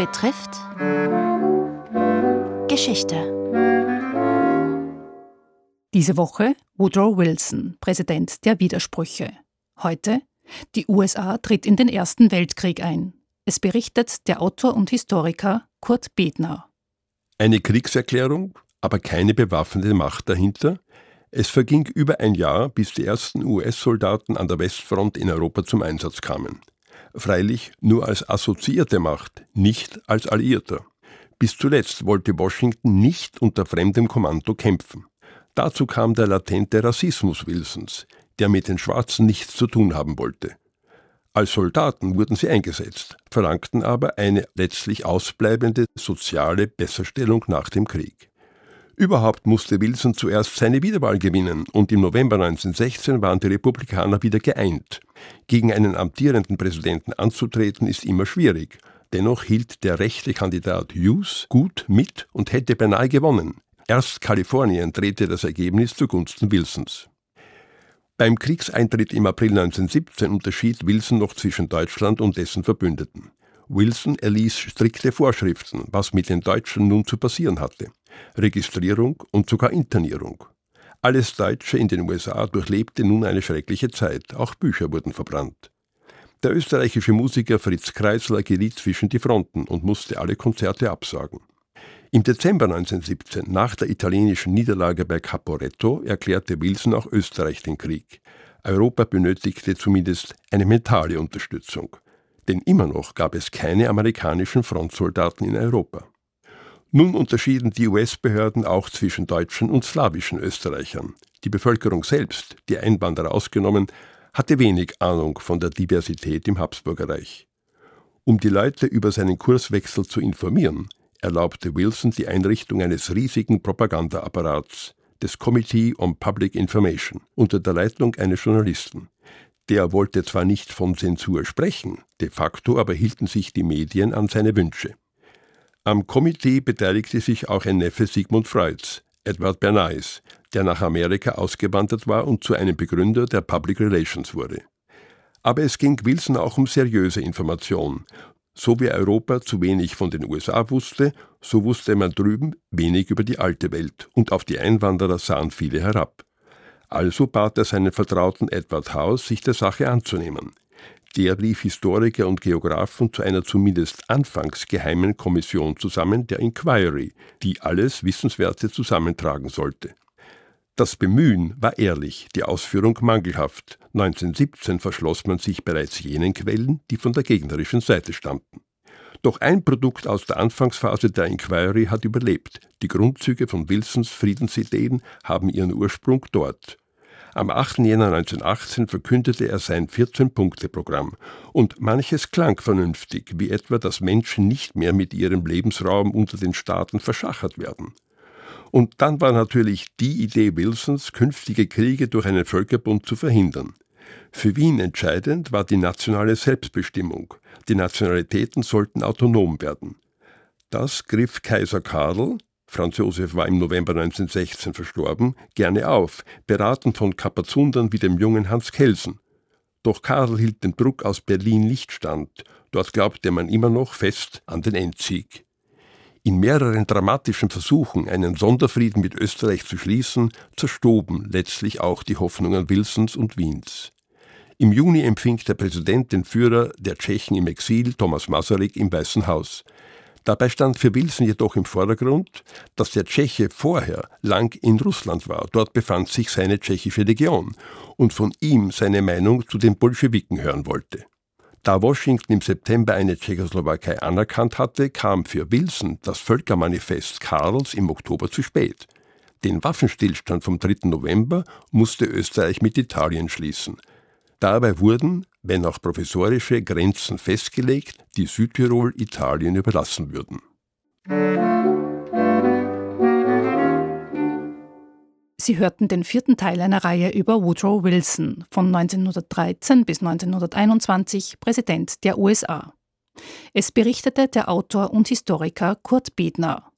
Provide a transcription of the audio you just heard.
betrifft Geschichte. Diese Woche Woodrow Wilson, Präsident der Widersprüche. Heute die USA tritt in den Ersten Weltkrieg ein. Es berichtet der Autor und Historiker Kurt Bedner. Eine Kriegserklärung, aber keine bewaffnete Macht dahinter. Es verging über ein Jahr, bis die ersten US-Soldaten an der Westfront in Europa zum Einsatz kamen. Freilich nur als assoziierte Macht, nicht als Alliierter. Bis zuletzt wollte Washington nicht unter fremdem Kommando kämpfen. Dazu kam der latente Rassismus Wilsons, der mit den Schwarzen nichts zu tun haben wollte. Als Soldaten wurden sie eingesetzt, verlangten aber eine letztlich ausbleibende soziale Besserstellung nach dem Krieg. Überhaupt musste Wilson zuerst seine Wiederwahl gewinnen und im November 1916 waren die Republikaner wieder geeint. Gegen einen amtierenden Präsidenten anzutreten ist immer schwierig. Dennoch hielt der rechte Kandidat Hughes gut mit und hätte beinahe gewonnen. Erst Kalifornien drehte das Ergebnis zugunsten Wilsons. Beim Kriegseintritt im April 1917 unterschied Wilson noch zwischen Deutschland und dessen Verbündeten. Wilson erließ strikte Vorschriften, was mit den Deutschen nun zu passieren hatte. Registrierung und sogar Internierung. Alles Deutsche in den USA durchlebte nun eine schreckliche Zeit, auch Bücher wurden verbrannt. Der österreichische Musiker Fritz Kreisler geriet zwischen die Fronten und musste alle Konzerte absagen. Im Dezember 1917, nach der italienischen Niederlage bei Caporetto, erklärte Wilson auch Österreich den Krieg. Europa benötigte zumindest eine mentale Unterstützung. Denn immer noch gab es keine amerikanischen Frontsoldaten in Europa. Nun unterschieden die US-Behörden auch zwischen deutschen und slawischen Österreichern. Die Bevölkerung selbst, die Einwanderer ausgenommen, hatte wenig Ahnung von der Diversität im Habsburgerreich. Um die Leute über seinen Kurswechsel zu informieren, erlaubte Wilson die Einrichtung eines riesigen Propagandaapparats, des Committee on Public Information, unter der Leitung eines Journalisten. Der wollte zwar nicht von Zensur sprechen, de facto aber hielten sich die Medien an seine Wünsche. Am Komitee beteiligte sich auch ein Neffe Sigmund Freuds, Edward Bernays, der nach Amerika ausgewandert war und zu einem Begründer der Public Relations wurde. Aber es ging Wilson auch um seriöse Information so wie Europa zu wenig von den USA wusste, so wusste man drüben wenig über die alte Welt und auf die Einwanderer sahen viele herab. Also bat er seinen Vertrauten Edward House, sich der Sache anzunehmen. Der rief Historiker und Geographen zu einer zumindest anfangs geheimen Kommission zusammen, der Inquiry, die alles Wissenswerte zusammentragen sollte. Das Bemühen war ehrlich, die Ausführung mangelhaft. 1917 verschloss man sich bereits jenen Quellen, die von der gegnerischen Seite stammten. Doch ein Produkt aus der Anfangsphase der Inquiry hat überlebt. Die Grundzüge von Wilsons Friedensideen haben ihren Ursprung dort. Am 8. Jänner 1918 verkündete er sein 14-Punkte-Programm und manches klang vernünftig, wie etwa, dass Menschen nicht mehr mit ihrem Lebensraum unter den Staaten verschachert werden. Und dann war natürlich die Idee Wilsons, künftige Kriege durch einen Völkerbund zu verhindern. Für Wien entscheidend war die nationale Selbstbestimmung. Die Nationalitäten sollten autonom werden. Das griff Kaiser Karl, Franz Josef war im November 1916 verstorben, gerne auf, beraten von Kapazundern wie dem jungen Hans Kelsen. Doch Karl hielt den Druck aus Berlin nicht stand. Dort glaubte man immer noch fest an den Endsieg. In mehreren dramatischen Versuchen, einen Sonderfrieden mit Österreich zu schließen, zerstoben letztlich auch die Hoffnungen Wilsons und Wiens. Im Juni empfing der Präsident den Führer der Tschechen im Exil, Thomas Masaryk, im Weißen Haus. Dabei stand für Wilson jedoch im Vordergrund, dass der Tscheche vorher lang in Russland war. Dort befand sich seine tschechische Legion und von ihm seine Meinung zu den Bolschewiken hören wollte. Da Washington im September eine Tschechoslowakei anerkannt hatte, kam für Wilson das Völkermanifest Karls im Oktober zu spät. Den Waffenstillstand vom 3. November musste Österreich mit Italien schließen. Dabei wurden, wenn auch provisorische Grenzen festgelegt, die Südtirol Italien überlassen würden. Sie hörten den vierten Teil einer Reihe über Woodrow Wilson, von 1913 bis 1921 Präsident der USA. Es berichtete der Autor und Historiker Kurt Bedner.